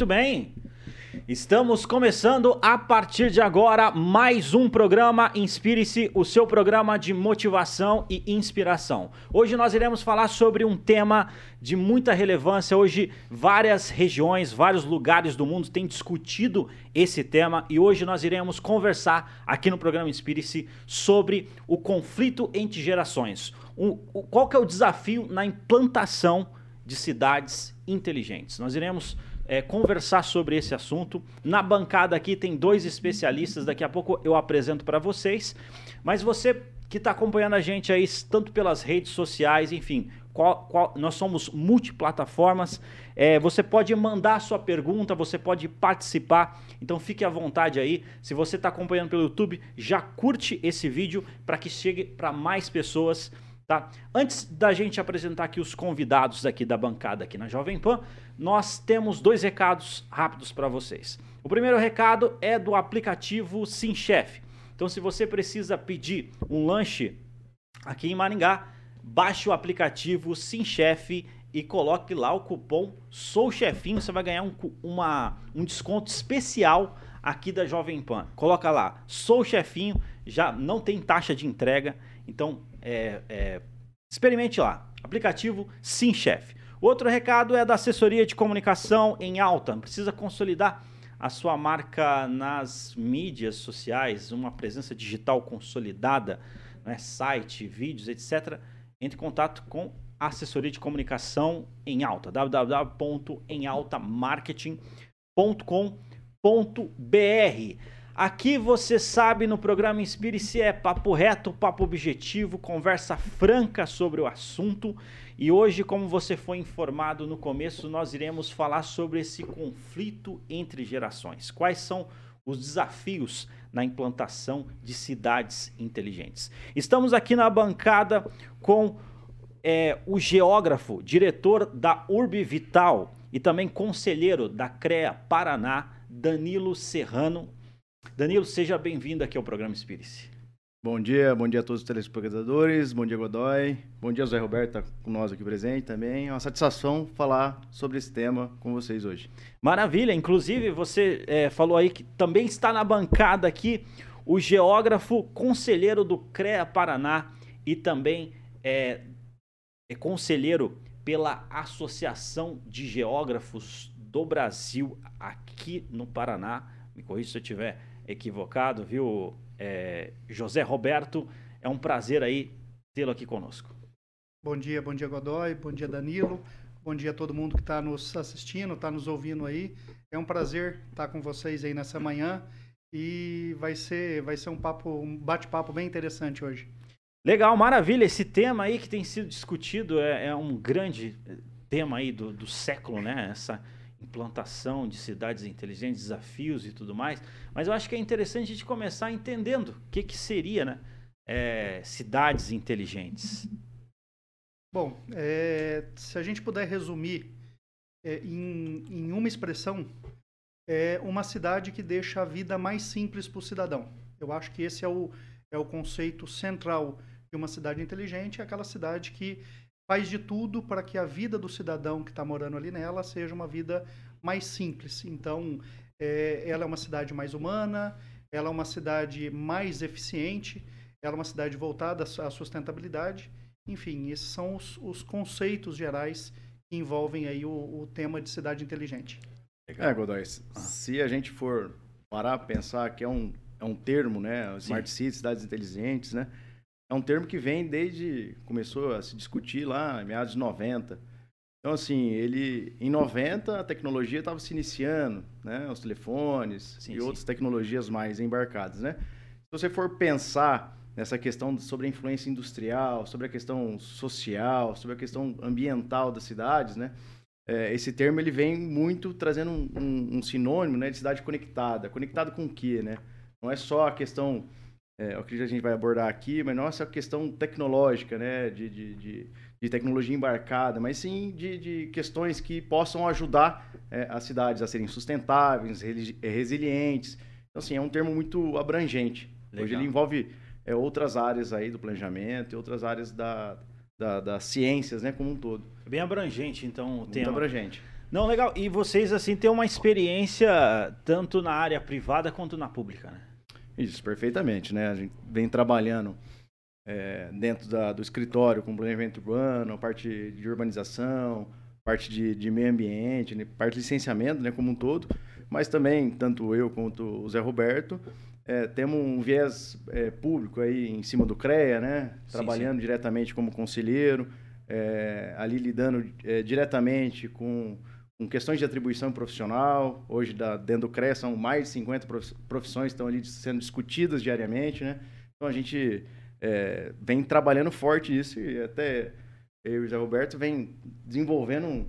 Muito bem. Estamos começando a partir de agora mais um programa Inspire-se, o seu programa de motivação e inspiração. Hoje nós iremos falar sobre um tema de muita relevância. Hoje várias regiões, vários lugares do mundo têm discutido esse tema e hoje nós iremos conversar aqui no programa Inspire-se sobre o conflito entre gerações. Qual que é o desafio na implantação de cidades inteligentes? Nós iremos é, conversar sobre esse assunto. Na bancada aqui tem dois especialistas, daqui a pouco eu apresento para vocês. Mas você que está acompanhando a gente aí, tanto pelas redes sociais, enfim, qual, qual, nós somos multiplataformas. É, você pode mandar sua pergunta, você pode participar, então fique à vontade aí. Se você está acompanhando pelo YouTube, já curte esse vídeo para que chegue para mais pessoas. Tá? Antes da gente apresentar aqui os convidados aqui da bancada aqui na Jovem Pan, nós temos dois recados rápidos para vocês. O primeiro recado é do aplicativo SimChef. Então, se você precisa pedir um lanche aqui em Maringá, baixe o aplicativo SimChef e coloque lá o cupom Sou Chefinho, você vai ganhar um, uma, um desconto especial aqui da Jovem Pan. Coloca lá, Sou Chefinho, já não tem taxa de entrega, então é, é, experimente lá. Aplicativo SimChef. Outro recado é da assessoria de comunicação em alta. Precisa consolidar a sua marca nas mídias sociais, uma presença digital consolidada, né, site, vídeos, etc. Entre em contato com a assessoria de comunicação em alta, www.emaltamarketing.com.br. Aqui você sabe no programa Inspire-se é papo reto, papo objetivo, conversa franca sobre o assunto. E hoje, como você foi informado no começo, nós iremos falar sobre esse conflito entre gerações. Quais são os desafios na implantação de cidades inteligentes? Estamos aqui na bancada com é, o geógrafo, diretor da Urb Vital e também conselheiro da CREA Paraná, Danilo Serrano. Danilo, seja bem-vindo aqui ao programa Inspire-se. Bom dia, bom dia a todos os telespectadores, bom dia Godoy, bom dia Zé Roberto, tá com nós aqui presente também. É uma satisfação falar sobre esse tema com vocês hoje. Maravilha, inclusive você é, falou aí que também está na bancada aqui o geógrafo conselheiro do CREA Paraná e também é, é conselheiro pela Associação de Geógrafos do Brasil aqui no Paraná. Me corrija se eu estiver equivocado, viu, é, José Roberto. É um prazer aí tê-lo aqui conosco. Bom dia, bom dia Godoy, bom dia Danilo, bom dia a todo mundo que está nos assistindo, está nos ouvindo aí. É um prazer estar com vocês aí nessa manhã e vai ser, vai ser um papo, um bate-papo bem interessante hoje. Legal, maravilha. Esse tema aí que tem sido discutido é, é um grande tema aí do, do século, né? Essa implantação de cidades inteligentes, desafios e tudo mais. Mas eu acho que é interessante a gente começar entendendo o que, que seria né, é, cidades inteligentes. Bom, é, se a gente puder resumir é, em, em, uma expressão, é uma cidade que deixa a vida mais simples para o cidadão. Eu acho que esse é o, é o conceito central de uma cidade inteligente, é aquela cidade que faz de tudo para que a vida do cidadão que está morando ali nela seja uma vida mais simples. Então, é, ela é uma cidade mais humana, ela é uma cidade mais eficiente, ela é uma cidade voltada à sustentabilidade. Enfim, esses são os, os conceitos gerais que envolvem aí o, o tema de cidade inteligente. É, Godoy, ah. se a gente for parar para pensar que é um, é um termo, né? Smart Cities, cidades inteligentes, né? É um termo que vem desde começou a se discutir lá meados de 90. Então assim, ele em 90 a tecnologia estava se iniciando, né, os telefones sim, e sim. outras tecnologias mais embarcadas, né? Se você for pensar nessa questão sobre a influência industrial, sobre a questão social, sobre a questão ambiental das cidades, né? É, esse termo ele vem muito trazendo um, um, um sinônimo né, de cidade conectada. Conectada com o quê, né? Não é só a questão é, o que a gente vai abordar aqui, mas não essa questão tecnológica, né, de, de, de, de tecnologia embarcada, mas sim de, de questões que possam ajudar é, as cidades a serem sustentáveis, resilientes. Então, assim, é um termo muito abrangente. Legal. Hoje ele envolve é, outras áreas aí do planejamento e outras áreas da, da, das ciências, né, como um todo. Bem abrangente, então, o muito tema. abrangente. Não, legal. E vocês, assim, têm uma experiência tanto na área privada quanto na pública, né? Isso, perfeitamente, né? A gente vem trabalhando é, dentro da, do escritório com planejamento urbano, parte de urbanização, parte de, de meio ambiente, né? parte de licenciamento, né, como um todo, mas também, tanto eu quanto o Zé Roberto, é, temos um viés é, público aí em cima do CREA, né? Sim, Trabalhando sim. diretamente como conselheiro, é, ali lidando é, diretamente com, com, questões de atribuição profissional. Hoje, da, dentro do CREA, são mais de 50 profissões que estão ali sendo discutidas diariamente, né? Então, a gente é, vem trabalhando forte nisso e até eu e o Zé Roberto vem desenvolvendo um,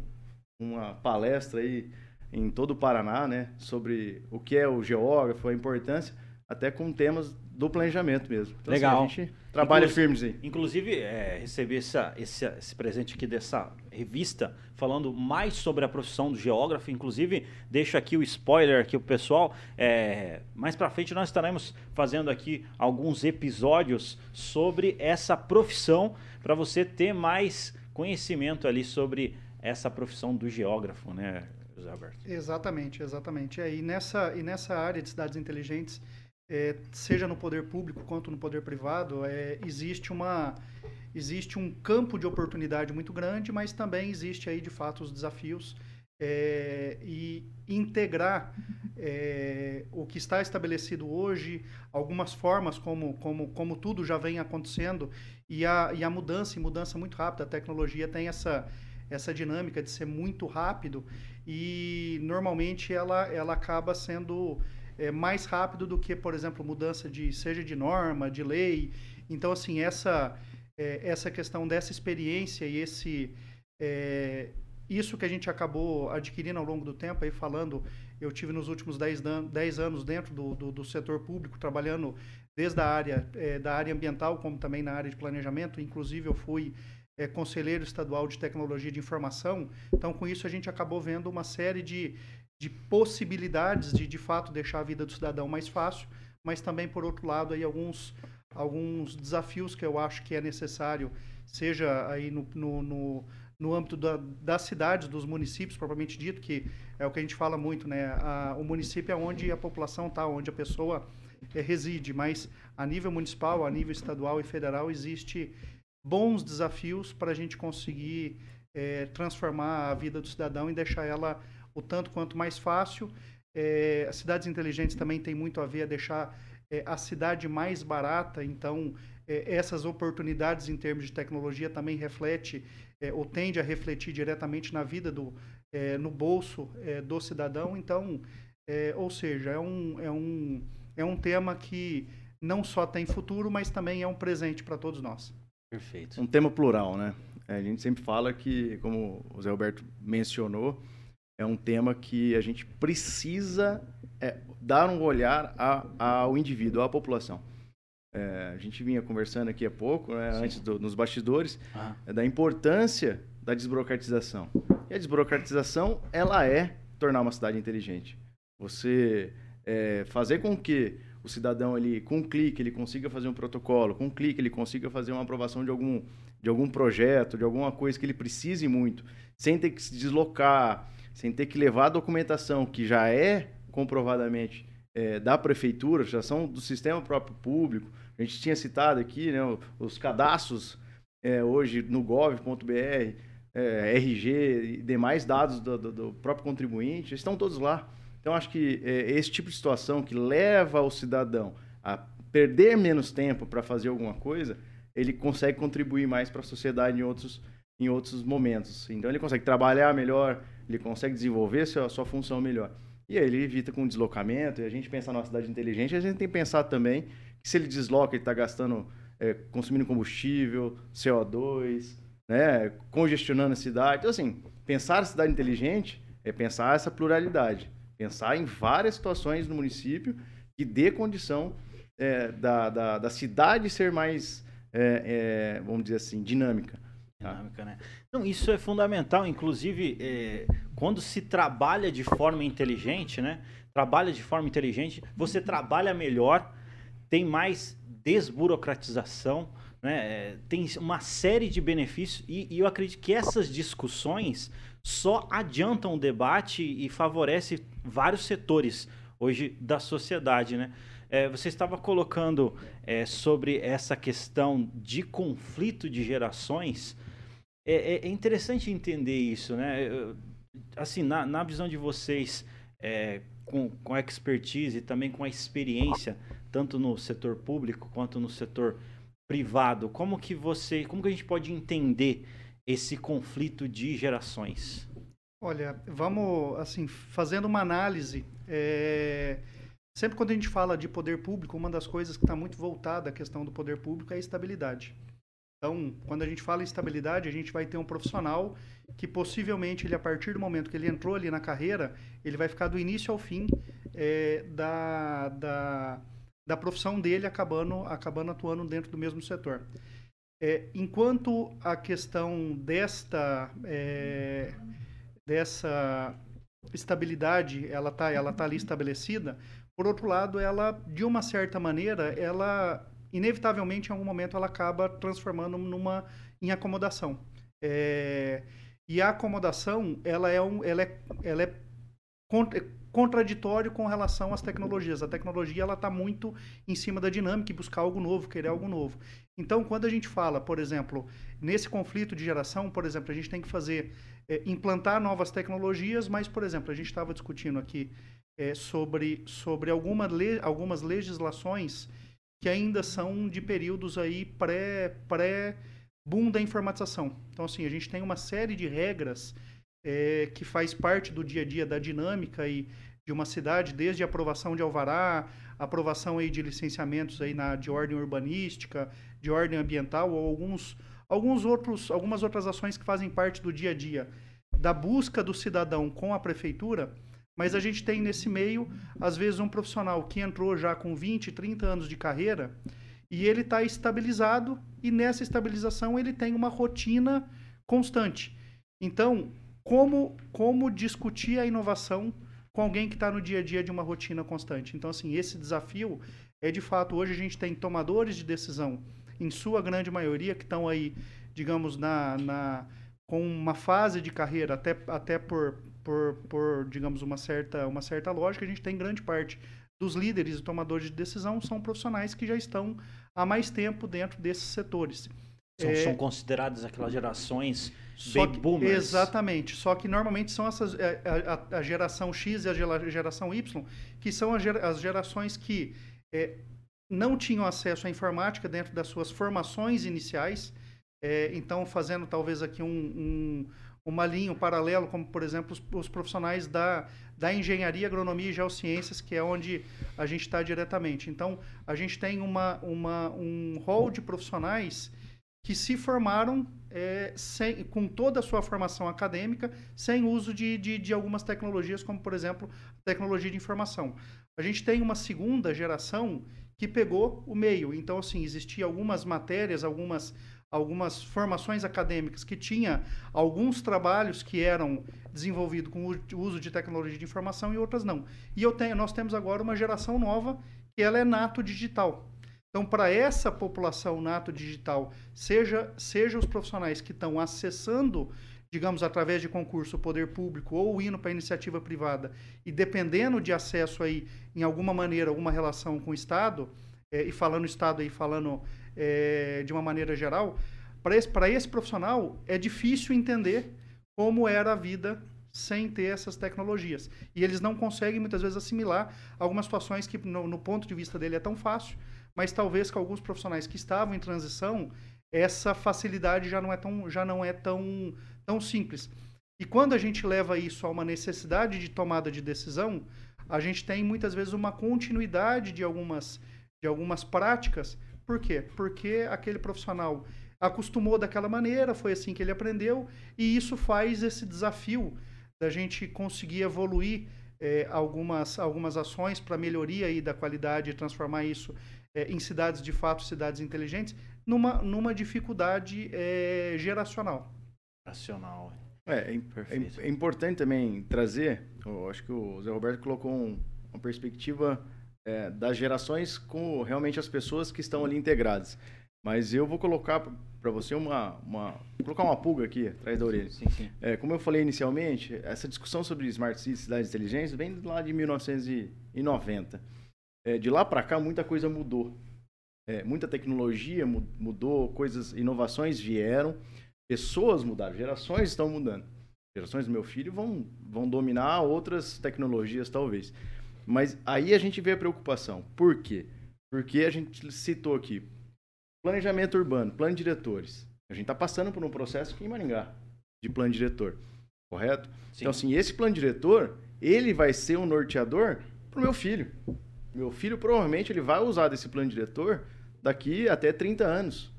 uma palestra aí em todo o Paraná, né? Sobre o que é o geógrafo, a importância até com temas do planejamento mesmo. Então, Legal. Assim, a gente trabalha firme aí. Inclusive, é, recebi essa, esse, esse presente aqui dessa revista, falando mais sobre a profissão do geógrafo. Inclusive, deixo aqui o spoiler aqui o pessoal. É, mais para frente, nós estaremos fazendo aqui alguns episódios sobre essa profissão, para você ter mais conhecimento ali sobre essa profissão do geógrafo, né, José Alberto? Exatamente, exatamente. É, e, nessa, e nessa área de cidades inteligentes é, seja no poder público quanto no poder privado, é, existe uma existe um campo de oportunidade muito grande, mas também existe aí de fato os desafios é, e integrar é, o que está estabelecido hoje, algumas formas como, como, como tudo já vem acontecendo e a, e a mudança, e mudança muito rápida, a tecnologia tem essa, essa dinâmica de ser muito rápido e normalmente ela, ela acaba sendo é, mais rápido do que, por exemplo, mudança de seja de norma, de lei. Então, assim, essa é, essa questão dessa experiência e esse é, isso que a gente acabou adquirindo ao longo do tempo, aí falando, eu tive nos últimos 10, 10 anos dentro do, do, do, setor público, trabalhando desde a área, é, da área ambiental, como também na área de planejamento, inclusive eu fui é, conselheiro estadual de tecnologia de informação, então com isso a gente acabou vendo uma série de, de possibilidades de, de fato, deixar a vida do cidadão mais fácil, mas também, por outro lado, aí alguns, alguns desafios que eu acho que é necessário, seja aí no, no, no, no âmbito da, das cidades, dos municípios, propriamente dito, que é o que a gente fala muito, né? A, o município é onde a população está, onde a pessoa é, reside, mas a nível municipal, a nível estadual e federal, existe bons desafios para a gente conseguir é, transformar a vida do cidadão e deixar ela o tanto quanto mais fácil. É, as cidades inteligentes também tem muito a ver a deixar é, a cidade mais barata, então é, essas oportunidades em termos de tecnologia também reflete é, ou tende a refletir diretamente na vida do é, no bolso é, do cidadão. Então, ou seja, é um, é, um, é um tema que não só tem futuro, mas também é um presente para todos nós. Perfeito. Um tema plural, né? A gente sempre fala que, como o Zé Alberto mencionou, é um tema que a gente precisa é, dar um olhar a, ao indivíduo, à população. É, a gente vinha conversando aqui há pouco, né, antes do, nos bastidores, é, da importância da desburocratização. E a desburocratização, ela é tornar uma cidade inteligente. Você é, fazer com que o cidadão, ele, com um clique, ele consiga fazer um protocolo, com um clique, ele consiga fazer uma aprovação de algum, de algum projeto, de alguma coisa que ele precise muito, sem ter que se deslocar, sem ter que levar a documentação que já é comprovadamente é, da prefeitura, já são do sistema próprio público. A gente tinha citado aqui né, os cadastros é, hoje no gov.br, é, RG e demais dados do, do, do, próprio contribuinte, estão todos lá. Então, acho que é, esse tipo de situação que leva o cidadão a perder menos tempo para fazer alguma coisa, ele consegue contribuir mais para a sociedade em outros, em outros momentos. Então, ele consegue trabalhar melhor, ele consegue desenvolver sua, sua função melhor. E aí ele evita com deslocamento, e a gente pensa na cidade inteligente, a gente tem que pensar também que se ele desloca, ele está gastando, é, consumindo combustível, CO2, né, congestionando a cidade. Então, assim, pensar a cidade inteligente é pensar essa pluralidade, pensar em várias situações no município que dê condição é, da, da, da, cidade ser mais, é, é vamos dizer assim, dinâmica. Tá? Dinâmica, né? Não, isso é fundamental. Inclusive, é, quando se trabalha de forma inteligente, né? Trabalha de forma inteligente, você trabalha melhor, tem mais desburocratização, né, é, tem uma série de benefícios e, e eu acredito que essas discussões só adiantam o debate e favorece vários setores hoje da sociedade, né? É, você estava colocando é, sobre essa questão de conflito de gerações. É, é, é interessante entender isso, né? Assim, na, na visão de vocês, é, com, com a expertise e também com a experiência, tanto no setor público quanto no setor privado, como que você, como que a gente pode entender esse conflito de gerações? Olha, vamos assim fazendo uma análise. É... Sempre quando a gente fala de poder público, uma das coisas que está muito voltada à questão do poder público é a estabilidade. Então, quando a gente fala em estabilidade, a gente vai ter um profissional que possivelmente, ele, a partir do momento que ele entrou ali na carreira, ele vai ficar do início ao fim é, da, da, da profissão dele acabando, acabando atuando dentro do mesmo setor. É, enquanto a questão desta, é, dessa estabilidade ela está ela tá ali estabelecida, por outro lado, ela, de uma certa maneira, ela inevitavelmente em algum momento ela acaba transformando numa em acomodação. É, e a acomodação ela é, um, ela é, ela é contraditório com relação às tecnologias. A tecnologia ela está muito em cima da dinâmica e buscar algo novo, querer algo novo. Então, quando a gente fala, por exemplo, nesse conflito de geração, por exemplo, a gente tem que fazer é, implantar novas tecnologias, mas, por exemplo, a gente estava discutindo aqui é, sobre, sobre alguma le, algumas legislações que ainda são de períodos aí pré, pré boom da informatização. Então, assim, a gente tem uma série de regras é, que faz parte do dia a dia da dinâmica e de uma cidade, desde aprovação de alvará, aprovação aí de licenciamentos aí na, de ordem urbanística, de ordem ambiental, ou alguns, alguns outros, algumas outras ações que fazem parte do dia a dia da busca do cidadão com a prefeitura, mas a gente tem nesse meio, às vezes, um profissional que entrou já com 20, 30 anos de carreira e ele está estabilizado e nessa estabilização ele tem uma rotina constante. Então, como, como discutir a inovação com alguém que está no dia a dia de uma rotina constante. Então, assim, esse desafio é de fato, hoje a gente tem tomadores de decisão, em sua grande maioria, que estão aí, digamos, na, na, com uma fase de carreira, até, até por, por, por, digamos, uma certa, uma certa lógica, a gente tem grande parte dos líderes e tomadores de decisão são profissionais que já estão há mais tempo dentro desses setores. São, é, são consideradas aquelas gerações baby boomers. Exatamente. Só que normalmente são essas é, a, a, geração X e a geração Y, que são as, as gerações que é, não tinham acesso à informática dentro das suas formações iniciais. É, então, fazendo talvez aqui um, um, uma linha, um paralelo, como por exemplo os, os, profissionais da, da engenharia, agronomia e geociências, que é onde a gente está diretamente. Então, a gente tem uma, uma, um rol de profissionais que se formaram é, sem, com toda a sua formação acadêmica, sem uso de, de, de, algumas tecnologias, como, por exemplo, tecnologia de informação. A gente tem uma segunda geração que pegou o meio. Então, assim, existiam algumas matérias, algumas, algumas formações acadêmicas que tinha alguns trabalhos que eram desenvolvidos com o uso de tecnologia de informação e outras não. E eu tenho, nós temos agora uma geração nova que ela é nato digital. Então, para essa população nato digital, seja, seja os profissionais que estão acessando, digamos, através de concurso, poder público ou indo para iniciativa privada, e dependendo de acesso aí, em alguma maneira, alguma relação com o Estado, é, e falando Estado aí, falando é, de uma maneira geral, para esse, esse profissional é difícil entender como era a vida sem ter essas tecnologias. E eles não conseguem, muitas vezes, assimilar algumas situações que, no, no ponto de vista dele, é tão fácil, mas talvez com alguns profissionais que estavam em transição, essa facilidade já não é tão, já não é tão, tão simples. E quando a gente leva isso a uma necessidade de tomada de decisão, a gente tem muitas vezes uma continuidade de algumas, de algumas práticas. Por quê? Porque aquele profissional acostumou daquela maneira, foi assim que ele aprendeu, e isso faz esse desafio da gente conseguir evoluir é, algumas, algumas ações para melhoria aí da qualidade e transformar isso é, em cidades de fato, cidades inteligentes, numa, numa dificuldade é, geracional. Geracional. É, é, é, é, importante também trazer, eu acho que o Zé Roberto colocou um, uma perspectiva é, das gerações com realmente as pessoas que estão ali integradas. Mas eu vou colocar para você uma, uma colocar uma pulga aqui atrás da orelha. Sim, sim. É, como eu falei inicialmente, essa discussão sobre smart cities, cidades inteligentes, vem lá de 1990. É, de lá para cá, muita coisa mudou. É, muita tecnologia mudou, coisas, inovações vieram, pessoas mudaram, gerações estão mudando. Gerações do meu filho vão, vão dominar outras tecnologias, talvez. Mas aí a gente vê a preocupação. Por quê? Porque a gente citou aqui planejamento urbano, plano de diretores. A gente está passando por um processo aqui em Maringá de plano diretor, correto? Sim. Então, assim, esse plano diretor, ele vai ser um norteador para o meu filho. Meu filho provavelmente ele vai usar desse plano diretor daqui até 30 anos.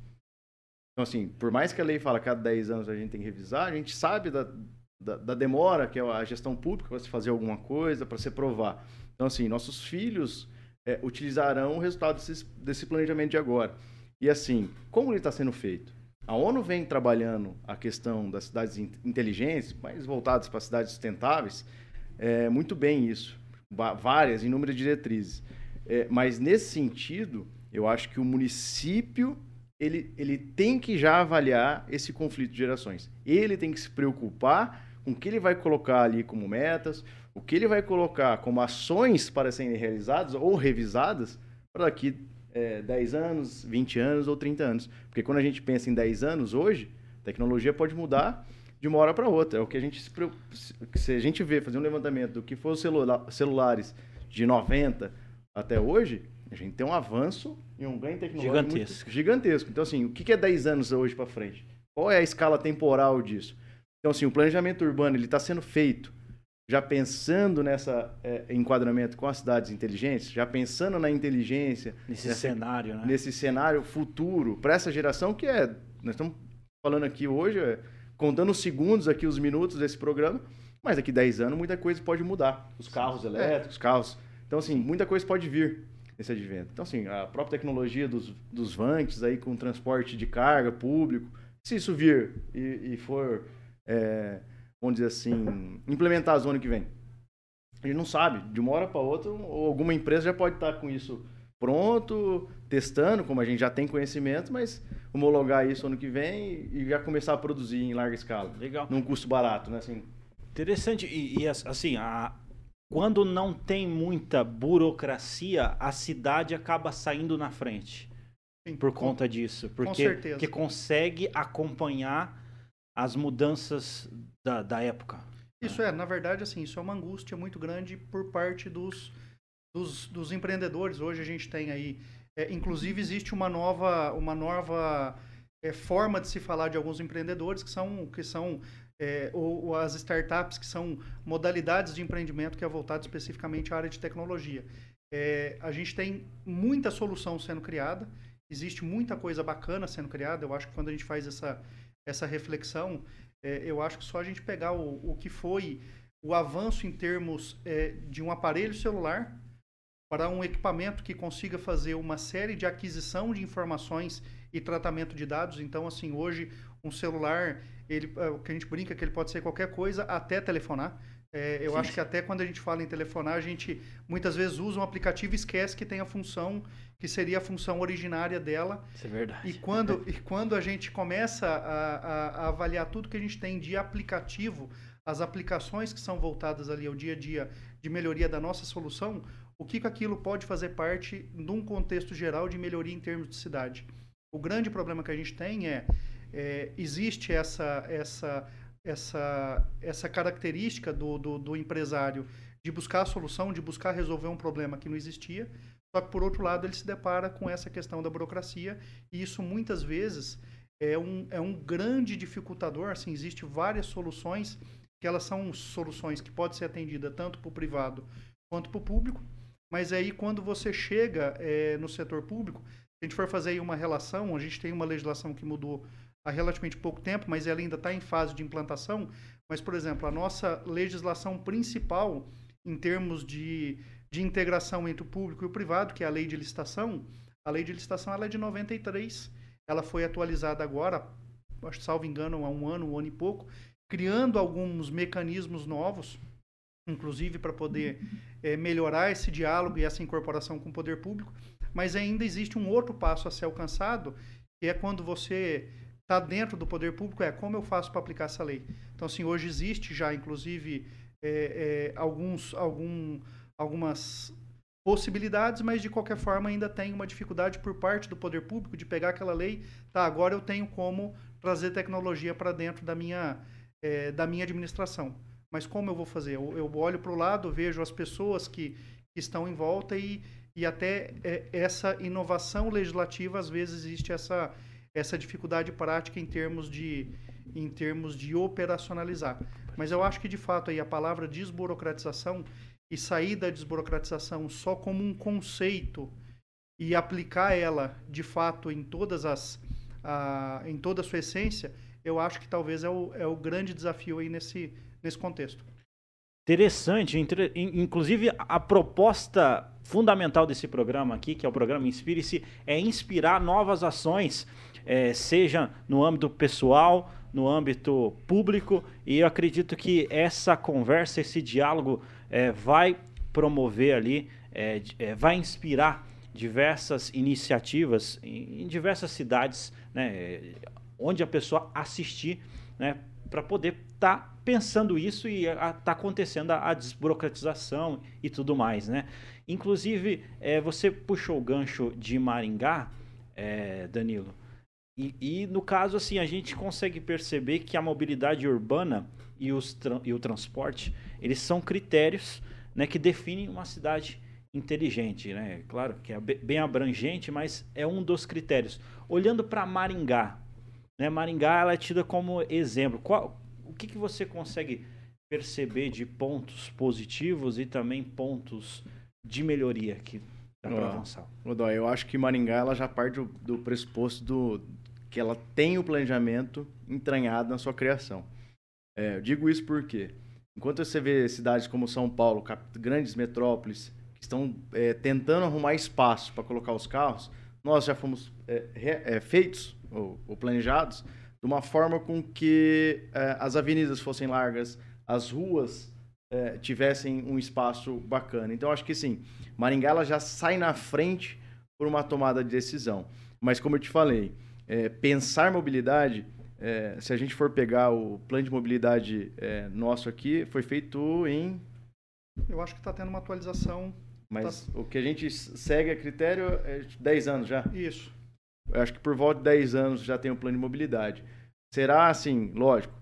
Então, assim, por mais que a lei fala que cada 10 anos a gente tem que revisar, a gente sabe da, da, da demora que é a gestão pública para se fazer alguma coisa, para se provar. Então, assim, nossos filhos é, utilizarão o resultado desse, desse planejamento de agora. E, assim, como ele está sendo feito? A ONU vem trabalhando a questão das cidades inteligentes, mais voltadas para cidades sustentáveis, é, muito bem isso várias, inúmeras diretrizes. É, mas nesse sentido, eu acho que o município ele, ele tem que já avaliar esse conflito de gerações. Ele tem que se preocupar com o que ele vai colocar ali como metas, o que ele vai colocar como ações para serem realizadas ou revisadas para daqui é, 10 anos, 20 anos ou 30 anos. Porque quando a gente pensa em 10 anos hoje, a tecnologia pode mudar de uma hora para outra. É o que a gente se, se a gente vê, fazer um levantamento do que foram celula, celulares de 90 até hoje, a gente tem um avanço e um ganho tecnológico gigantesco. gigantesco. Então, assim, o que é 10 anos hoje para frente? Qual é a escala temporal disso? Então, assim, o planejamento urbano ele está sendo feito já pensando nessa é, enquadramento com as cidades inteligentes, já pensando na inteligência nesse nessa, cenário, né? nesse cenário futuro para essa geração que é nós estamos falando aqui hoje é, contando os segundos aqui, os minutos desse programa, mas daqui 10 anos muita coisa pode mudar. Os carros elétricos, é. carros. Então, assim, muita coisa pode vir nesse advento. Então, assim, a própria tecnologia dos, dos vantes aí com transporte de carga público, se isso vir e, e for, é, vamos dizer assim, implementar ano que vem. A gente não sabe, de uma hora para outra, alguma empresa já pode estar com isso pronto, testando, como a gente já tem conhecimento, mas homologar isso ano que vem e já começar a produzir em larga escala. Legal. Num custo barato, né? Assim. Interessante. E, e assim, a, quando não tem muita burocracia, a cidade acaba saindo na frente. Sim, por com, conta disso. Porque, com certeza. Porque consegue acompanhar as mudanças da, da época. Isso é, na verdade, assim, isso é uma angústia muito grande por parte dos, dos, dos empreendedores. Hoje a gente tem aí, é, inclusive existe uma nova, uma nova é, forma de se falar de alguns empreendedores que são, que são é, ou, ou, as startups que são modalidades de empreendimento que é voltado especificamente à área de tecnologia. É, a gente tem muita solução sendo criada, existe muita coisa bacana sendo criada. Eu acho que quando a gente faz essa, essa reflexão, é, eu acho que só a gente pegar o, o que foi o avanço em termos é, de um aparelho celular para um equipamento que consiga fazer uma série de aquisição de informações e tratamento de dados. Então, assim, hoje um celular, ele, é, o que a gente brinca que ele pode ser qualquer coisa, até telefonar. É, eu sim, acho sim. que até quando a gente fala em telefonar, a gente muitas vezes usa um aplicativo e esquece que tem a função que seria a função originária dela. Isso é verdade. E quando, e quando a gente começa a, a, a avaliar tudo que a gente tem de aplicativo, as aplicações que são voltadas ali ao dia a dia de melhoria da nossa solução, o que, que aquilo pode fazer parte de um contexto geral de melhoria em termos de cidade. O grande problema que a gente tem é, é existe essa, essa, essa, essa característica do, do, do empresário de buscar a solução, de buscar resolver um problema que não existia, só que, por outro lado, ele se depara com essa questão da burocracia, e isso muitas vezes é um, é um grande dificultador. Assim, existem várias soluções que elas são soluções que podem ser atendidas tanto para o privado quanto para o público, mas aí, quando você chega é, no setor público, se a gente for fazer uma relação, a gente tem uma legislação que mudou há relativamente pouco tempo, mas ela ainda está em fase de implantação. Mas, por exemplo, a nossa legislação principal em termos de, de integração entre o público e o privado, que é a lei de licitação, a lei de licitação ela é de 93. Ela foi atualizada agora, salvo engano, há um ano, um ano e pouco, criando alguns mecanismos novos inclusive para poder é, melhorar esse diálogo e essa incorporação com o poder público, mas ainda existe um outro passo a ser alcançado, que é quando você está dentro do poder público, é como eu faço para aplicar essa lei. Então, assim, hoje existe já, inclusive, é, é, alguns, algum, algumas possibilidades, mas de qualquer forma ainda tem uma dificuldade por parte do poder público de pegar aquela lei, tá, agora eu tenho como trazer tecnologia para dentro da minha, é, da minha administração. Mas como eu vou fazer? Eu, eu olho para o lado, vejo as pessoas que, que estão em volta e, e até é, essa inovação legislativa, às vezes existe essa, essa dificuldade prática em termos de, em termos de operacionalizar. Mas eu acho que, de fato, aí a palavra desburocratização e sair da desburocratização só como um conceito e aplicar ela, de fato, em todas as a, em toda a sua essência, eu acho que talvez é o, é o grande desafio aí nesse, nesse contexto. Interessante, inclusive a proposta fundamental desse programa aqui, que é o programa Inspire-se, é inspirar novas ações, é, seja no âmbito pessoal, no âmbito público, e eu acredito que essa conversa, esse diálogo é, vai promover ali, é, é vai inspirar diversas iniciativas em, em diversas cidades, né, onde a pessoa assistir, né, para poder estar tá pensando isso e está acontecendo a, a, desburocratização e tudo mais, né? Inclusive, é, você puxou o gancho de Maringá, é, Danilo, e, e, no caso, assim, a gente consegue perceber que a mobilidade urbana e, os e o transporte, eles são critérios né, que definem uma cidade inteligente, né? Claro que é bem abrangente, mas é um dos critérios. Olhando para Maringá, né? Maringá ela é tida como exemplo. Qual, o que, que você consegue perceber de pontos positivos e também pontos de melhoria que dá para avançar? Rodó, eu acho que Maringá ela já parte do, do pressuposto do, que ela tem o planejamento entranhado na sua criação. É, eu digo isso porque, enquanto você vê cidades como São Paulo, grandes metrópoles, que estão é, tentando arrumar espaço para colocar os carros, nós já fomos é, é, feitos ou, ou, planejados de uma forma com que é, as avenidas fossem largas, as ruas é, tivessem um espaço bacana. Então, acho que sim, Maringá já sai na frente por uma tomada de decisão. Mas, como eu te falei, é, pensar mobilidade, é, se a gente for pegar o plano de mobilidade é, nosso aqui, foi feito em. Eu acho que está tendo uma atualização. Mas tá... o que a gente segue a critério é 10 anos já? Isso. Eu acho que por volta de 10 anos já tem um plano de mobilidade. Será assim, lógico,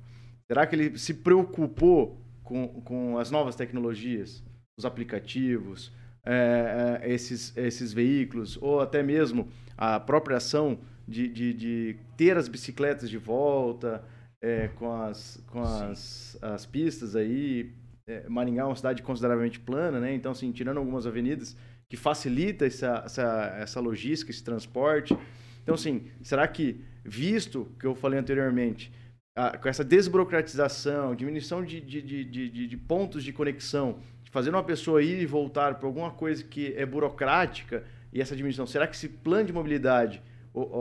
será que ele se preocupou com, com as novas tecnologias, os aplicativos, é, é, esses, esses veículos, ou até mesmo a própria ação de, de, de ter as bicicletas de volta, é, com, as, com as, as pistas aí. É, Maringá é uma cidade consideravelmente plana, né? Então, assim, tirando algumas avenidas, que facilita essa, essa, essa logística, esse transporte. Então, assim, será que, visto que eu falei anteriormente, a, com essa desburocratização, diminuição de, de, de, de, de pontos de conexão, de fazer uma pessoa ir e voltar para alguma coisa que é burocrática, e essa diminuição, será que esse plano de mobilidade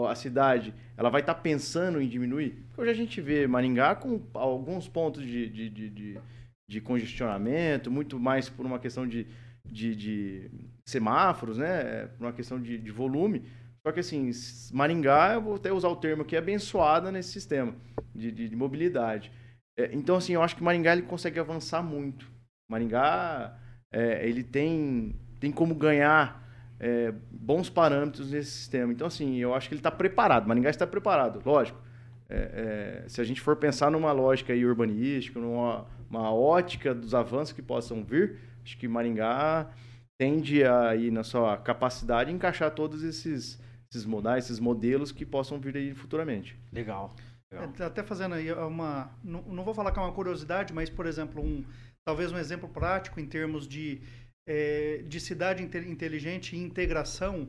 a cidade ela vai estar tá pensando em diminuir? Porque hoje a gente vê Maringá com alguns pontos de, de, de, de, de congestionamento, muito mais por uma questão de, de, de semáforos, né? Por uma questão de, de volume. Só que assim, Maringá, eu vou até usar o termo aqui, é abençoada nesse sistema de, de, de mobilidade. É, então, assim, eu acho que Maringá ele consegue avançar muito. Maringá, é, ele tem, tem como ganhar é, bons parâmetros nesse sistema. Então, assim, eu acho que ele está preparado. Maringá está preparado, lógico. É, é, se a gente for pensar numa lógica aí urbanística, numa uma ótica dos avanços que possam vir, acho que Maringá tende a, aí na sua capacidade, encaixar todos esses, esses modais, esses modelos que possam vir aí futuramente. Legal. Legal. É, até fazendo aí uma. Não, não vou falar que é uma curiosidade, mas, por exemplo, um, talvez um exemplo prático em termos de é, de cidade inteligente e integração,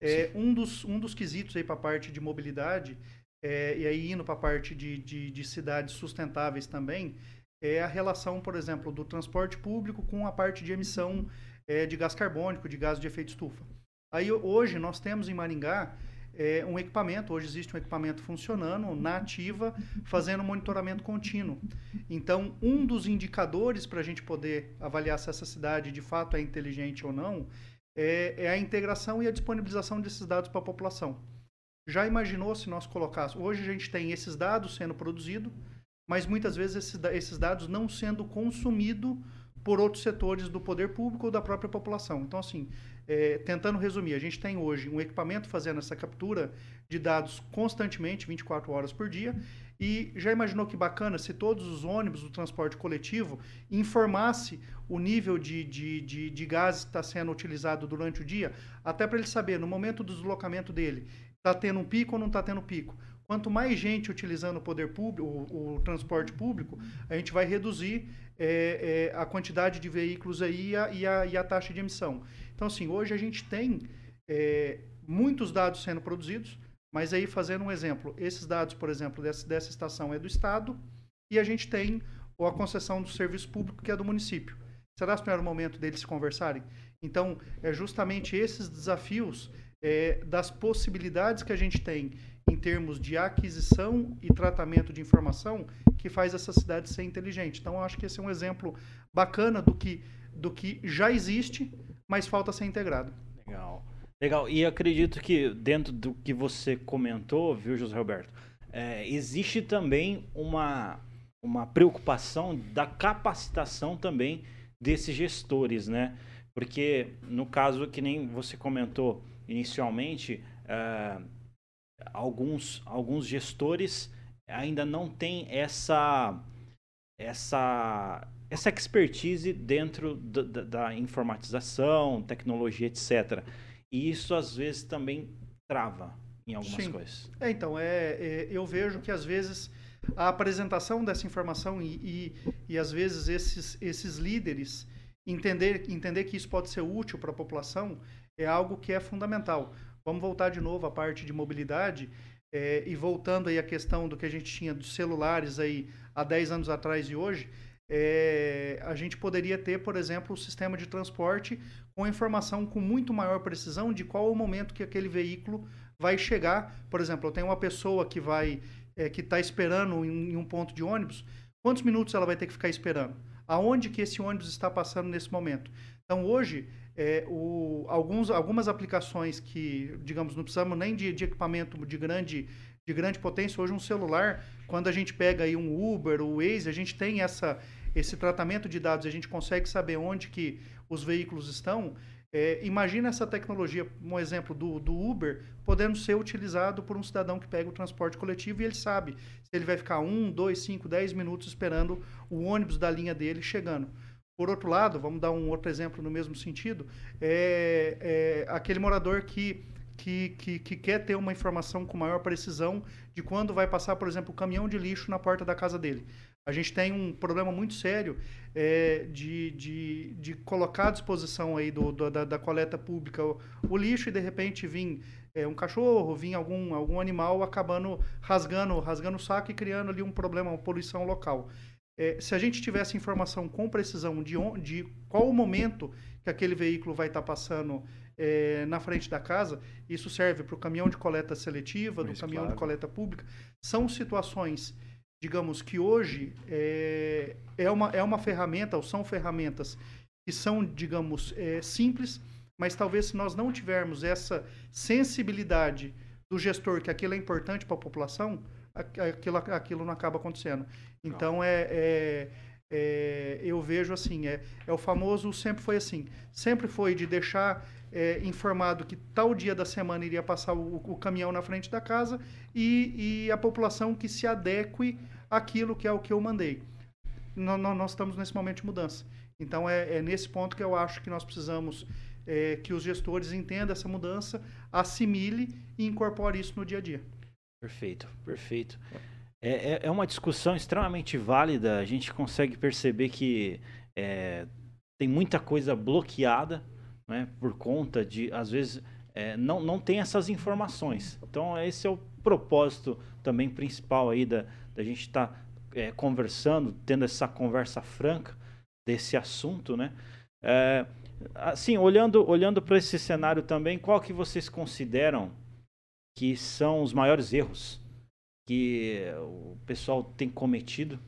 é, um, dos, um dos quesitos aí para a parte de mobilidade, é, e aí indo para a parte de, de, de, cidades sustentáveis também, é a relação, por exemplo, do transporte público com a parte de emissão é, de gás carbônico, de gás de efeito estufa. Aí hoje nós temos em Maringá é, um equipamento, hoje existe um equipamento funcionando na ativa, fazendo monitoramento contínuo. Então, um dos indicadores para a gente poder avaliar se essa cidade de fato é inteligente ou não é, é a integração e a disponibilização desses dados para a população. Já imaginou se nós colocássemos. Hoje a gente tem esses dados sendo produzidos, mas muitas vezes esses, esses dados não sendo consumidos por outros setores do poder público ou da própria população. Então, assim, é, tentando resumir, a gente tem hoje um equipamento fazendo essa captura de dados constantemente, 24 horas por dia, e já imaginou que bacana se todos os ônibus do transporte coletivo informasse o nível de, de, de, de gás que está sendo utilizado durante o dia, até para ele saber, no momento do deslocamento dele, está tendo um pico ou não está tendo pico. Quanto mais gente utilizando o poder público, o, o transporte público, a gente vai reduzir é, é, a quantidade de veículos aí e a, e, a, e a, taxa de emissão. Então, assim, hoje a gente tem é, muitos dados sendo produzidos, mas aí, fazendo um exemplo, esses dados, por exemplo, dessa, dessa estação é do Estado e a gente tem a concessão do serviço público que é do município. Será que não era o momento deles se conversarem? Então, é justamente esses desafios é, das possibilidades que a gente tem em termos de aquisição e tratamento de informação que faz essa cidade ser inteligente. Então, acho que esse é um exemplo bacana do que, do que já existe, mas falta ser integrado. Legal. Legal, e acredito que dentro do que você comentou, viu, José Roberto, é, existe também uma, uma preocupação da capacitação também desses gestores, né? Porque no caso que nem você comentou inicialmente, é, alguns, alguns gestores ainda não têm essa, essa, essa expertise dentro da, da, da informatização, tecnologia, etc. E isso às vezes também trava em algumas Sim. coisas. É, então, é, é, eu vejo que às vezes a apresentação dessa informação e, e, e às vezes esses, esses líderes entender, entender que isso pode ser útil para a população é algo que é fundamental. Vamos voltar de novo à parte de mobilidade é, e voltando aí à questão do que a gente tinha dos celulares aí há 10 anos atrás e hoje, é, a gente poderia ter, por exemplo, o sistema de transporte com informação com muito maior precisão de qual o momento que aquele veículo vai chegar. Por exemplo, eu tenho uma pessoa que vai é, que está esperando em, em um ponto de ônibus, quantos minutos ela vai ter que ficar esperando? Aonde que esse ônibus está passando nesse momento? Então, hoje, é, o, alguns, algumas aplicações que, digamos, não precisamos nem de, de, equipamento de grande, de grande potência. Hoje, um celular, quando a gente pega aí um Uber, o Waze, a gente tem essa, esse tratamento de dados, a gente consegue saber onde que os veículos estão. É, imagina essa tecnologia, um exemplo do, do Uber, podendo ser utilizado por um cidadão que pega o transporte coletivo e ele sabe se ele vai ficar um, dois, cinco, dez minutos esperando o ônibus da linha dele chegando. Por outro lado, vamos dar um outro exemplo no mesmo sentido, é, é aquele morador que que, que, que, quer ter uma informação com maior precisão de quando vai passar, por exemplo, o caminhão de lixo na porta da casa dele. A gente tem um problema muito sério é, de, de, de colocar à disposição aí do, do da, da, coleta pública o, o, lixo e de repente vir é, um cachorro, vir algum, algum animal acabando rasgando, rasgando o saco e criando ali um problema, uma poluição local. É, se a gente tivesse informação com precisão de, onde, de qual o momento que aquele veículo vai estar tá passando é, na frente da casa, isso serve para o caminhão de coleta seletiva, do caminhão claro. de coleta pública, são situações digamos que hoje é, é, uma, é uma ferramenta, ou são ferramentas que são, digamos, é, simples, mas talvez se nós não tivermos essa sensibilidade do gestor que aquilo é importante para a população, aquilo, aquilo não acaba acontecendo. Então, é, é, é, eu vejo assim, é, é o famoso sempre foi assim. Sempre foi de deixar é, informado que tal dia da semana iria passar o, o caminhão na frente da casa e, e, a população que se adeque àquilo que é o que eu mandei. Nós, nós estamos nesse momento de mudança. Então é, é, nesse ponto que eu acho que nós precisamos é, que os gestores entendam essa mudança, assimile e incorpore isso no dia a dia. Perfeito, perfeito. É, é, é uma discussão extremamente válida. A gente consegue perceber que é, tem muita coisa bloqueada né, por conta de, às vezes, é, não, não tem essas informações. Então, esse é o propósito também principal aí da, da gente estar tá, é, conversando, tendo essa conversa franca desse assunto, né? É, assim, olhando, olhando para esse cenário também, qual que vocês consideram que são os maiores erros que o pessoal tem cometido,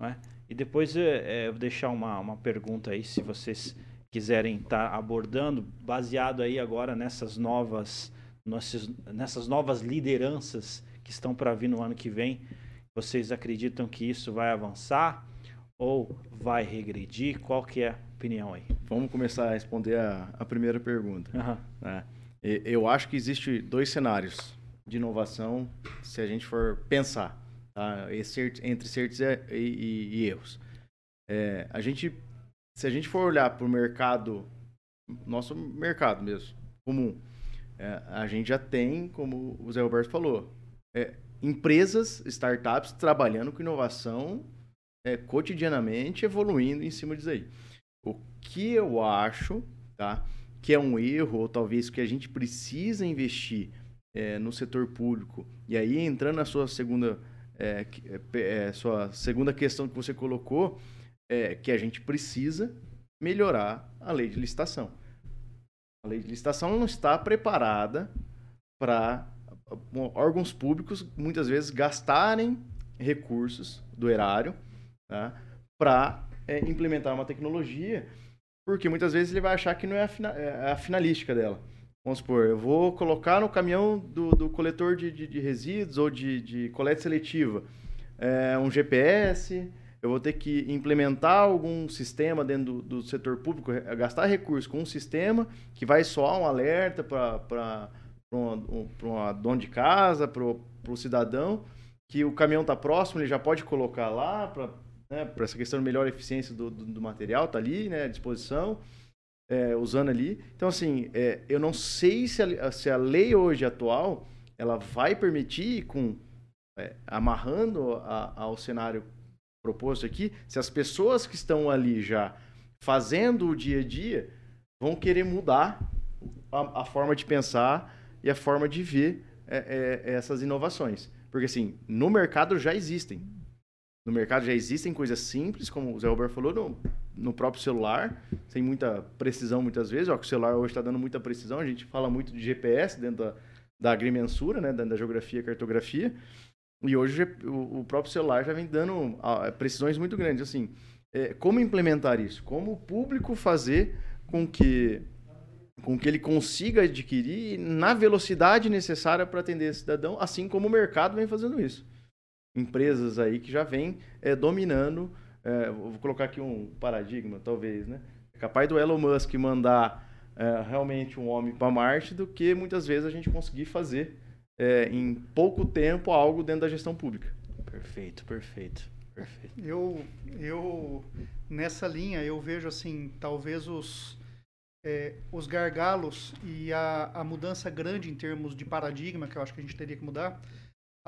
né? E depois é, eu vou deixar uma, uma pergunta aí, se vocês quiserem estar tá abordando, baseado aí agora nessas novas nessas, nessas novas lideranças que estão para vir no ano que vem, vocês acreditam que isso vai avançar ou vai regredir? Qual que é a opinião aí? Vamos começar a responder a, a primeira pergunta. E- Eu acho que existe dois cenários de inovação, se a gente for pensar, tá? Entre certos e, e- e erros. É, a gente, se a gente for olhar para o mercado, nosso mercado mesmo, comum, é, a gente já tem, como o Zé Roberto falou, é, empresas, startups trabalhando com inovação é, cotidianamente, evoluindo em cima disso aí. O que eu acho, tá? que é um erro, ou talvez que a gente precisa investir é, no setor público. E aí, entrando na sua segunda, é, é, é, sua segunda questão que você colocou, é que a gente precisa melhorar a lei de licitação. A lei de licitação não está preparada para órgãos públicos, muitas vezes, gastarem recursos do erário tá? para implementar uma tecnologia porque muitas vezes ele vai achar que não é a, fina- é a finalística dela. Vamos supor, eu vou colocar no caminhão do, do coletor de, de- de resíduos ou de, de coleta seletiva é, um GPS, eu vou ter que implementar algum sistema dentro do, do setor público, eh, gastar recursos com um sistema que vai soar um alerta para um, uma dona de casa, para o cidadão, que o caminhão está próximo, ele já pode colocar lá para né, essa questão de melhor eficiência do, do, do material, tá ali, né, à disposição, é, usando ali. Então, assim, é, eu não sei se a, se a lei hoje atual, ela vai permitir, com é, amarrando a, ao cenário proposto aqui, se as pessoas que estão ali já fazendo o dia a dia vão querer mudar a, a forma de pensar e a forma de ver é, é, essas inovações. Porque, assim, no mercado já existem. No mercado já existem coisas simples, como o Zé Roberto falou, no, no próprio celular, sem muita precisão muitas vezes. Ó, o celular hoje está dando muita precisão, a gente fala muito de GPS dentro da, da agrimensura, né, da geografia e cartografia. E hoje o, o próprio celular já vem dando precisões muito grandes. Assim, é, como implementar isso? Como o público fazer com que com que ele consiga adquirir na velocidade necessária para atender esse cidadão, assim como o mercado vem fazendo isso empresas aí que já vem é, dominando. É, vou colocar aqui um paradigma, talvez, né? É capaz do Elon Musk mandar é, realmente um homem para Marte do que muitas vezes a gente conseguir fazer em pouco tempo algo dentro da gestão pública. Perfeito, perfeito, perfeito. Eu, eu nessa linha eu vejo assim, talvez os é, os gargalos e a, a mudança grande em termos de paradigma que eu acho que a gente teria que mudar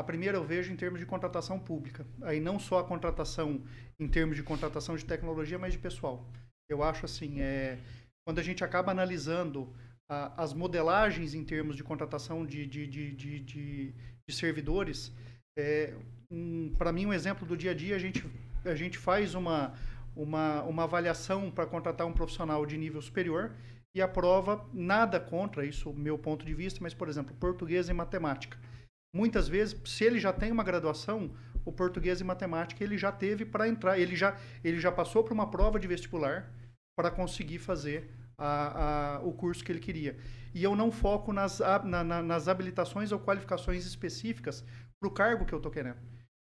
a primeira eu vejo em termos de contratação pública. Aí não só a contratação em termos de contratação de tecnologia, mas de pessoal. Eu acho assim, é, quando a gente acaba analisando a, as modelagens em termos de contratação de, de, de, de, de, de servidores, é, um, para mim um exemplo do dia a dia, a gente, a gente faz uma, uma, uma avaliação para contratar um profissional de nível superior e aprova nada contra isso, meu ponto de vista, mas, por exemplo, português e matemática muitas vezes, se ele já tem uma graduação, o português e matemática ele já teve para entrar, ele já, ele já passou por uma prova de vestibular para conseguir fazer a, a, o curso que ele queria. E eu não foco nas, na, na, nas habilitações ou qualificações específicas para o cargo que eu estou querendo.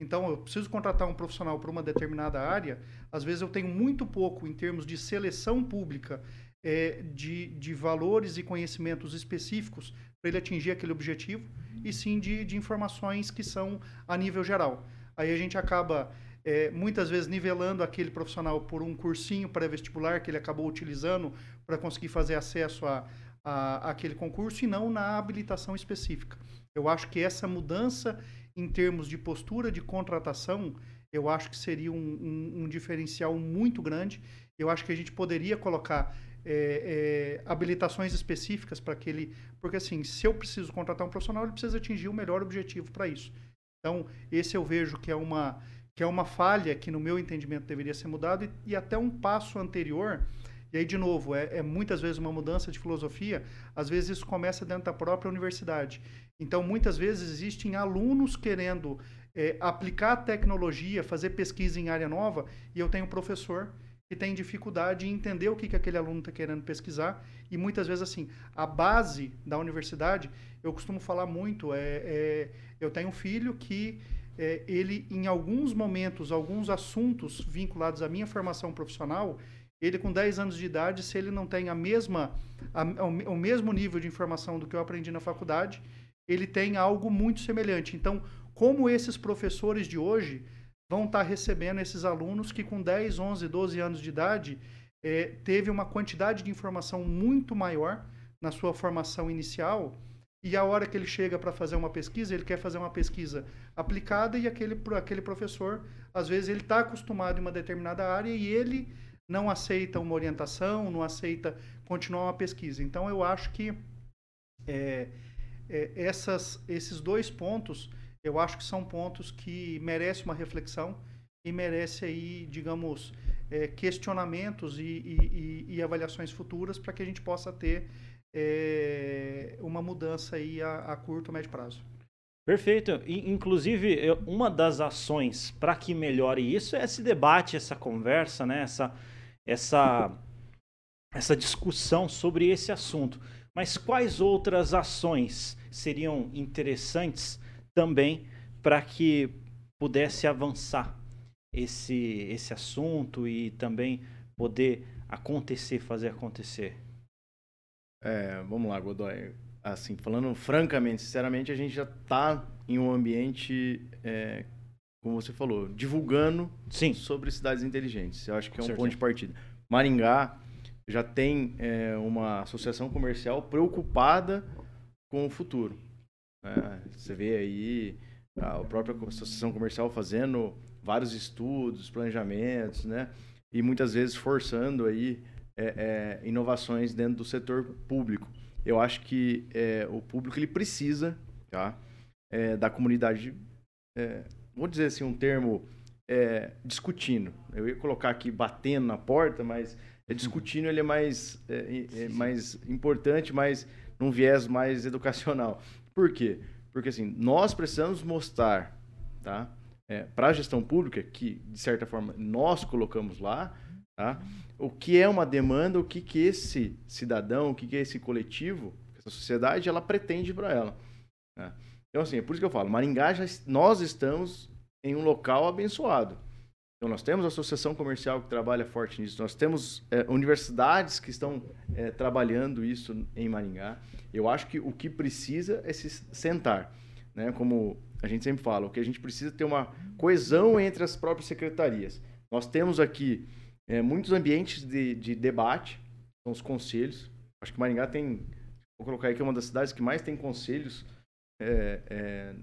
Então, eu preciso contratar um profissional para uma determinada área. Às vezes, eu tenho muito pouco em termos de seleção pública é, de, de valores e conhecimentos específicos para ele atingir aquele objetivo e sim de, de informações que são a nível geral. Aí a gente acaba é, muitas vezes nivelando aquele profissional por um cursinho pré-vestibular que ele acabou utilizando para conseguir fazer acesso a, a, aquele concurso e não na habilitação específica. Eu acho que essa mudança em termos de postura de contratação, eu acho que seria um, um, um diferencial muito grande. Eu acho que a gente poderia colocar é, é, habilitações específicas para aquele. Porque, assim, se eu preciso contratar um profissional, ele precisa atingir o melhor objetivo para isso. Então, esse eu vejo que é uma, que é uma falha que, no meu entendimento, deveria ser mudado e, e até um passo anterior. E aí, de novo, é, é, muitas vezes uma mudança de filosofia, às vezes isso começa dentro da própria universidade. Então, muitas vezes existem alunos querendo é, aplicar tecnologia, fazer pesquisa em área nova, e eu tenho um professor que tem dificuldade em entender o que, que aquele aluno está querendo pesquisar. E muitas vezes, assim, a base da universidade, eu costumo falar muito, é, é eu tenho um filho que é, ele, em alguns momentos, alguns assuntos vinculados à minha formação profissional, ele com 10 anos de idade, se ele não tem a mesma, a, o mesmo nível de informação do que eu aprendi na faculdade, ele tem algo muito semelhante. Então, como esses professores de hoje vão estar recebendo esses alunos que com 10, 11, 12 anos de idade é, teve uma quantidade de informação muito maior na sua formação inicial e a hora que ele chega para fazer uma pesquisa, ele quer fazer uma pesquisa aplicada e aquele, aquele professor, às vezes, ele está acostumado em uma determinada área e ele não aceita uma orientação, não aceita continuar uma pesquisa. Então, eu acho que é, é, essas, esses dois pontos, eu acho que são pontos que merecem uma reflexão e merece aí, digamos, é, questionamentos e, e, e, avaliações futuras para que a gente possa ter é, uma mudança aí a, a curto ou médio prazo. Perfeito. Inclusive, uma das ações para que melhore isso é esse debate, essa conversa, né? essa, essa, essa discussão sobre esse assunto. Mas quais outras ações seriam interessantes também para que pudesse avançar esse, esse assunto e também poder acontecer, fazer acontecer? É, vamos lá, Godoy. Assim, falando francamente, sinceramente, a gente já está em um ambiente, é, como você falou, divulgando Sim. sobre cidades inteligentes. Eu acho que é um ponto de partida. Maringá já tem é, uma associação comercial preocupada com o futuro. É, você vê aí a própria associação comercial fazendo vários estudos, planejamentos, né? E muitas vezes forçando aí é, é, inovações dentro do setor público. Eu acho que é, o público ele precisa tá, é, da comunidade, é, vou dizer assim um termo, é, discutindo. Eu ia colocar aqui batendo na porta, mas discutindo ele é mais, mais importante, mas num viés mais educacional. Por quê? Porque assim, nós precisamos mostrar tá, para a gestão pública, que de certa forma nós colocamos lá, Tá? O que é uma demanda, o que, que esse cidadão, o que, que esse coletivo, essa sociedade, ela pretende para ela. Né? Então, assim, é por isso que eu falo, Maringá, já, nós estamos em um local abençoado. Então, nós temos a associação comercial que trabalha forte nisso, nós temos é, universidades que estão é, trabalhando isso em Maringá. Eu acho que o que precisa é se sentar. Né? Como a gente sempre fala, o que a gente precisa é ter uma coesão entre as próprias secretarias. Nós temos aqui é, muitos ambientes de, de debate, são os conselhos. Acho que Maringá tem, vou colocar aí que é uma das cidades que mais tem conselhos é, é,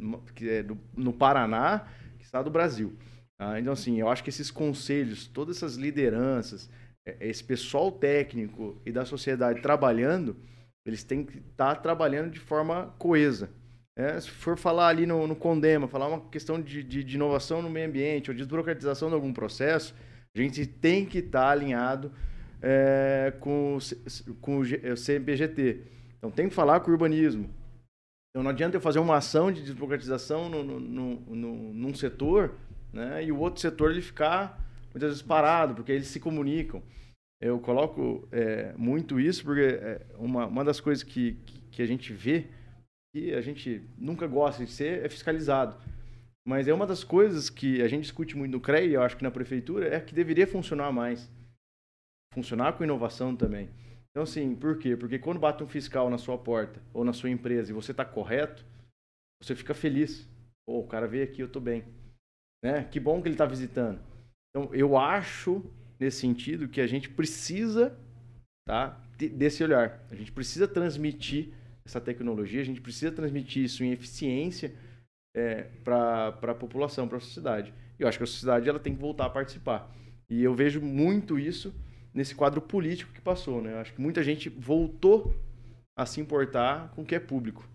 é do, no Paraná, que está do Brasil. Ah, então, assim, eu acho que esses conselhos, todas essas lideranças, é, esse pessoal técnico e da sociedade trabalhando, eles têm que estar tá trabalhando de forma coesa. É, se for falar ali no, no Condema, falar uma questão de, de, de, inovação no meio ambiente ou de desburocratização de algum processo, a gente tem que estar tá alinhado é, com, com o CMPGT. Então tem que falar com o urbanismo. Então não adianta eu fazer uma ação de desburocratização no, no, no, no, num setor né, e o outro setor ele ficar muitas vezes parado, porque eles se comunicam. Eu coloco é, muito isso porque é uma, uma das coisas que, que, a gente vê que a gente nunca gosta de ser é fiscalizado. Mas é uma das coisas que a gente discute muito no CREI, eu acho que na prefeitura, é que deveria funcionar mais. Funcionar com inovação também. Então, assim, por quê? Porque quando bate um fiscal na sua porta ou na sua empresa e você está correto, você fica feliz. Pô, o cara veio aqui, eu estou bem. Né? Que bom que ele está visitando. Então, eu acho, nesse sentido, que a gente precisa tá, desse olhar. A gente precisa transmitir essa tecnologia, a gente precisa transmitir isso em eficiência é, para a população, para a sociedade. Eu acho que a sociedade ela tem que voltar a participar. E eu vejo muito isso nesse quadro político que passou. Né? Eu acho que muita gente voltou a se importar com o que é público,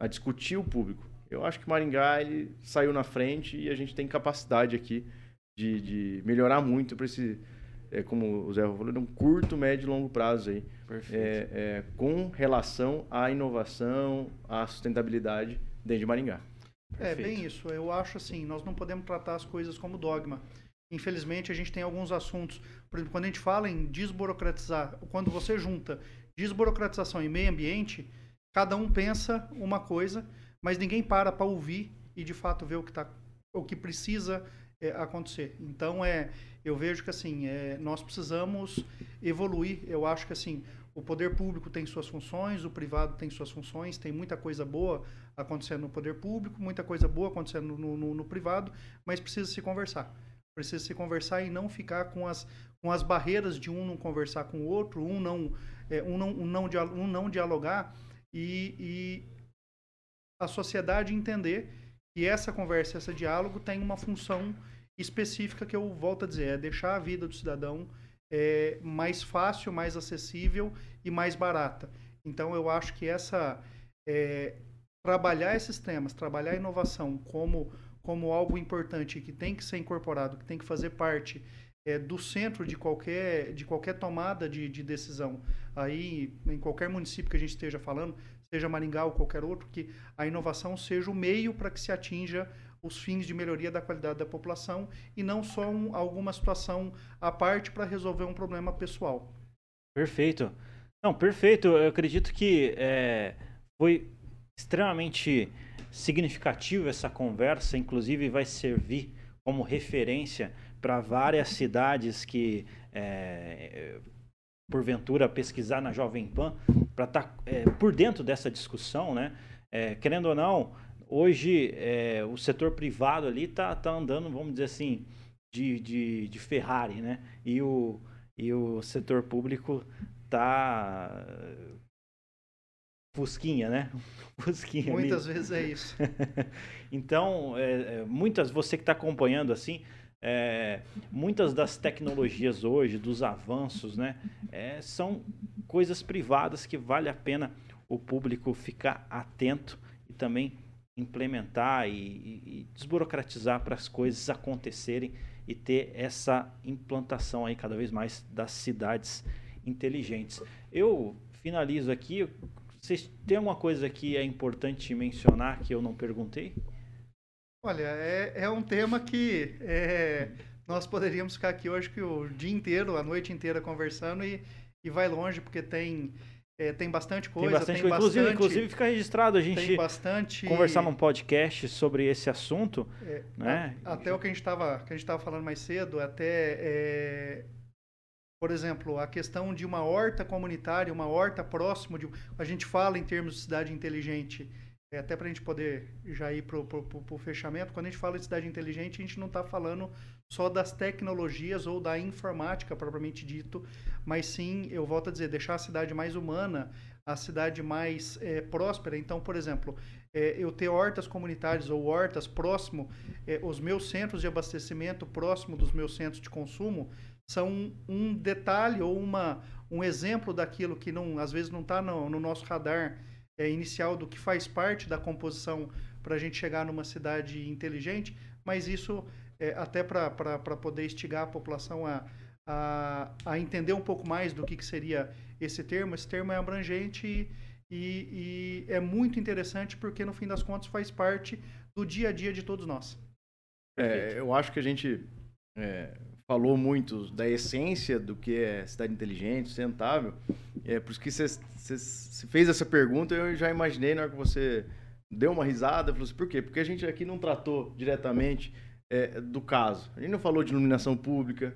a discutir o público. Eu acho que Maringá ele saiu na frente e a gente tem capacidade aqui de, de melhorar muito para esse, é, como o Zé falou, de um curto, médio e longo prazo aí, é, é, com relação à inovação, à sustentabilidade dentro de Maringá. É, bem isso. Eu acho assim, nós não podemos tratar as coisas como dogma. infelizmente, a gente tem alguns assuntos. Por exemplo, quando a gente fala em desburocratizar, quando você junta desburocratização e meio ambiente, cada um pensa uma coisa, mas ninguém para para ouvir e de fato ver o que, tá, o que precisa é, acontecer. Então, é, eu vejo que assim, é, nós precisamos evoluir. Eu acho que assim, o poder público tem suas funções, o privado tem suas funções, tem muita coisa boa acontecendo no poder público, muita coisa boa acontecendo no, no, no privado, mas precisa se conversar. Precisa se conversar e não ficar com as, com as barreiras de um não conversar com o outro, um não, é, um não, um não, um não dialogar e, e a sociedade entender que essa conversa, esse diálogo tem uma função específica que eu volto a dizer, é deixar a vida do cidadão é, mais fácil, mais acessível e mais barata. Então eu acho que essa é, trabalhar esses temas, trabalhar a inovação como como algo importante que tem que ser incorporado, que tem que fazer parte é, do centro de qualquer, de qualquer tomada de, de, decisão. Aí, em qualquer município que a gente esteja falando, seja Maringá ou qualquer outro, que a inovação seja o meio para que se atinja os fins de melhoria da qualidade da população e não só um, alguma situação à parte para resolver um problema pessoal. Perfeito. Não, perfeito. Eu acredito que é, foi extremamente significativo essa conversa, inclusive vai servir como referência para várias cidades que, é, porventura, pesquisar na Jovem Pan, para estar tá, é, por dentro dessa discussão, né? É, querendo ou não, hoje é, o setor privado ali está tá andando, vamos dizer assim, de, de, de Ferrari, né? E o, e o setor público está Fusquinha, né? Fusquinha. Muitas mesmo. vezes é isso. então, é, é, muitas, você que está acompanhando assim, é, muitas das tecnologias hoje, dos avanços, né, é, são coisas privadas que vale a pena o público ficar atento e também implementar e, e, e desburocratizar para as coisas acontecerem e ter essa implantação aí cada vez mais das cidades inteligentes. Eu finalizo aqui vocês têm alguma coisa que é importante mencionar que eu não perguntei? Olha, é, é um tema que é, nós poderíamos ficar aqui hoje que o dia inteiro, a noite inteira conversando e, e vai longe, porque tem, é, tem bastante coisa. Tem bastante tem coisa. Bastante, inclusive, inclusive fica registrado a gente bastante, conversar num podcast sobre esse assunto. É, né? a, até o que a gente estava falando mais cedo, até é, por exemplo, a questão de uma horta comunitária, uma horta próximo de. A gente fala em termos de cidade inteligente, é, até para a gente poder já ir para o fechamento. Quando a gente fala de cidade inteligente, a gente não está falando só das tecnologias ou da informática propriamente dito, mas sim, eu volto a dizer, deixar a cidade mais humana, a cidade mais é, próspera. Então, por exemplo, é, eu ter hortas comunitárias ou hortas próximo, é, os meus centros de abastecimento próximo dos meus centros de consumo são um detalhe ou uma, um exemplo daquilo que não, às vezes não está no, no, nosso radar é, inicial do que faz parte da composição para a gente chegar numa cidade inteligente, mas isso é, até para poder instigar a população a, a, a, entender um pouco mais do que, que seria esse termo. Esse termo é abrangente e, e, e, é muito interessante porque, no fim das contas, faz parte do dia a dia de todos nós. É, eu acho que a gente é, falou muito da essência do que é cidade inteligente, sustentável. É por isso que você fez essa pergunta, eu já imaginei na hora que você deu uma risada, falou assim, por quê? Porque a gente aqui não tratou diretamente é, do caso. A gente não falou de iluminação pública,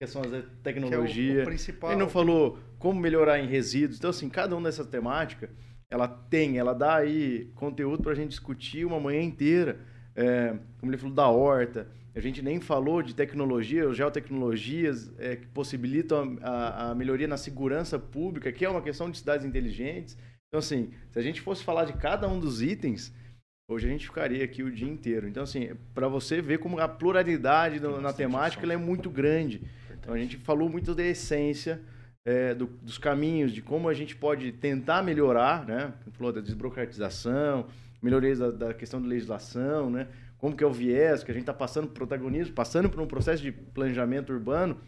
que são as tecnologias. É o, o principal. A gente não falou como melhorar em resíduos. Então, assim, cada uma dessa temática, ela tem, ela dá aí conteúdo para a gente discutir uma manhã inteira. É, como ele falou da horta, a gente nem falou de tecnologia, geotecnologias é, que possibilitam a, a, melhoria na segurança pública, que é uma questão de cidades inteligentes. Então, assim, se a gente fosse falar de cada um dos itens, hoje a gente ficaria aqui o dia inteiro. Então, assim, para você ver como a pluralidade do, na temática é muito grande. Então, a gente falou muito da essência, é, do, dos caminhos, de como a gente pode tentar melhorar, né? Falou da desburocratização, melhoria da, da questão da legislação, né? Como que é o viés, que a gente está passando por protagonismo, passando por um processo de planejamento urbano,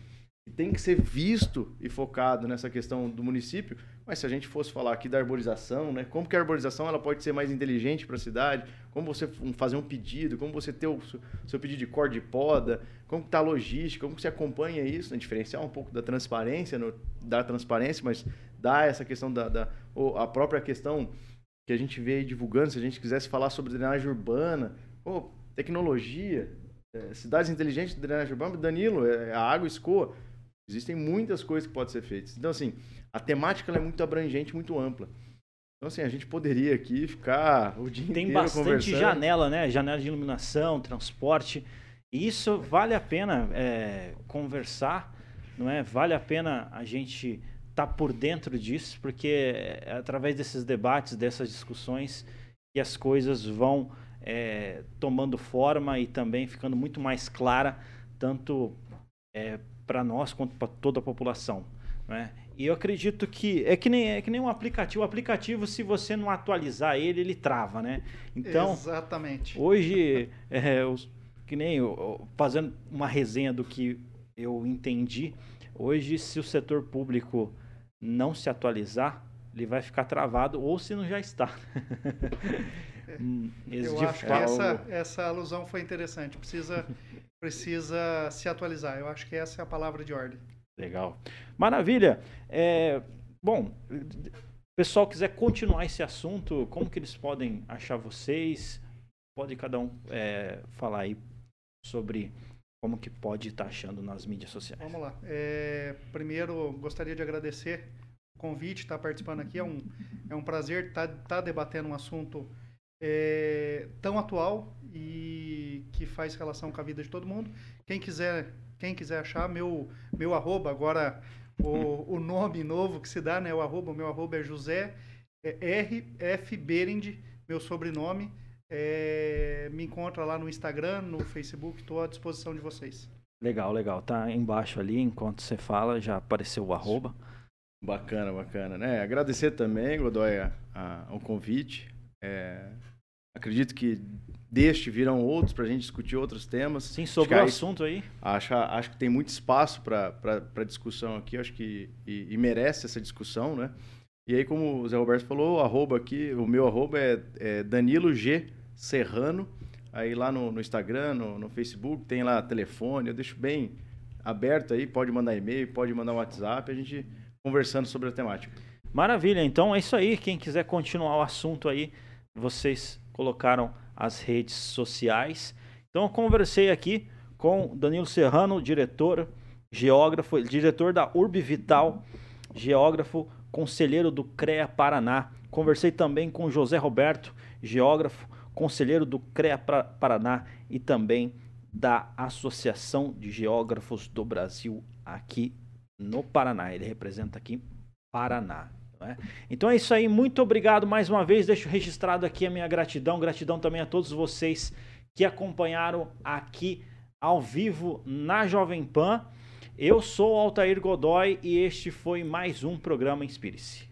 tem que ser visto e focado nessa questão do município. Mas se a gente fosse falar aqui da arborização, né? Como que a arborização ela pode ser mais inteligente para a cidade? Como você fazer um pedido? Como você ter o seu pedido de corda de poda? Como está a logística? Como que você acompanha isso? Né? Diferenciar um pouco da transparência, no, da transparência, mas dar essa questão da, da a própria questão que a gente vê divulgando, se a gente quisesse falar sobre drenagem urbana, oh, tecnologia, é, cidades inteligentes de drenagem urbana, Danilo, é, a água escoa. Existem muitas coisas que podem ser feitas. Então, assim, a temática é muito abrangente, muito ampla. Então, assim, a gente poderia aqui ficar o dia Tem inteiro bastante conversando. janela, né? Janela de iluminação, transporte. E isso vale a pena é, conversar, não é? Vale a pena a gente estar tá por dentro disso, porque é através desses debates, dessas discussões, que as coisas vão é, tomando forma e também ficando muito mais clara, tanto é, para nós quanto para toda a população. Né? E eu acredito que é que nem é que nem um aplicativo. O aplicativo, se você não atualizar ele, ele trava, né? Então, exatamente. Hoje, é, os, que nem eu, fazendo uma resenha do que eu entendi, hoje se o setor público não se atualizar, ele vai ficar travado ou se não já está. Hum, eu acho que essa, essa alusão foi interessante. Precisa precisa se atualizar. Eu acho que essa é a palavra de ordem. Legal. Maravilha. É, bom, pessoal quiser continuar esse assunto, como que eles podem achar vocês? Pode cada um é, falar aí sobre como que pode estar achando nas mídias sociais. Vamos lá. É, primeiro, gostaria de agradecer o convite, estar participando aqui. É um, é um prazer estar, estar debatendo um assunto é, tão atual e que faz relação com a vida de todo mundo. Quem quiser, quem quiser achar, meu, meu arroba, agora o, o nome novo que se dá, né? O arroba, o meu arroba é José é RF Berend, meu sobrenome. É, me encontra lá no Instagram, no Facebook, estou à disposição de vocês. Legal, legal. Tá embaixo ali, enquanto você fala, já apareceu o arroba. Bacana, bacana. Né? Agradecer também, Godoy, a, a, o convite. É, acredito que deste virão outros para a gente discutir outros temas. Sim, sobre o assunto aí. Acho, acho que tem muito espaço para discussão aqui, acho que e, e, merece essa discussão, né? E aí, como o Zé Roberto falou, o arroba aqui, o meu arroba é, é Danilo G Serrano. Aí lá no, no Instagram, no, no, Facebook, tem lá telefone, eu deixo bem aberto aí, pode mandar e-mail, pode mandar um WhatsApp, a gente conversando sobre a temática. Maravilha, então é isso aí. Quem quiser continuar o assunto aí, vocês colocaram as redes sociais. Então eu conversei aqui com Danilo Serrano, diretor, geógrafo, diretor da Urb Vital, geógrafo, conselheiro do CREA Paraná. Conversei também com José Roberto, geógrafo, conselheiro do CREA Paraná e também da Associação de Geógrafos do Brasil aqui no Paraná. Ele representa aqui Paraná. É? Então é isso aí, muito obrigado mais uma vez. Deixo registrado aqui a minha gratidão, gratidão também a todos vocês que acompanharam aqui ao vivo na Jovem Pan. Eu sou Altair Godoy e este foi mais um programa Inspire-se.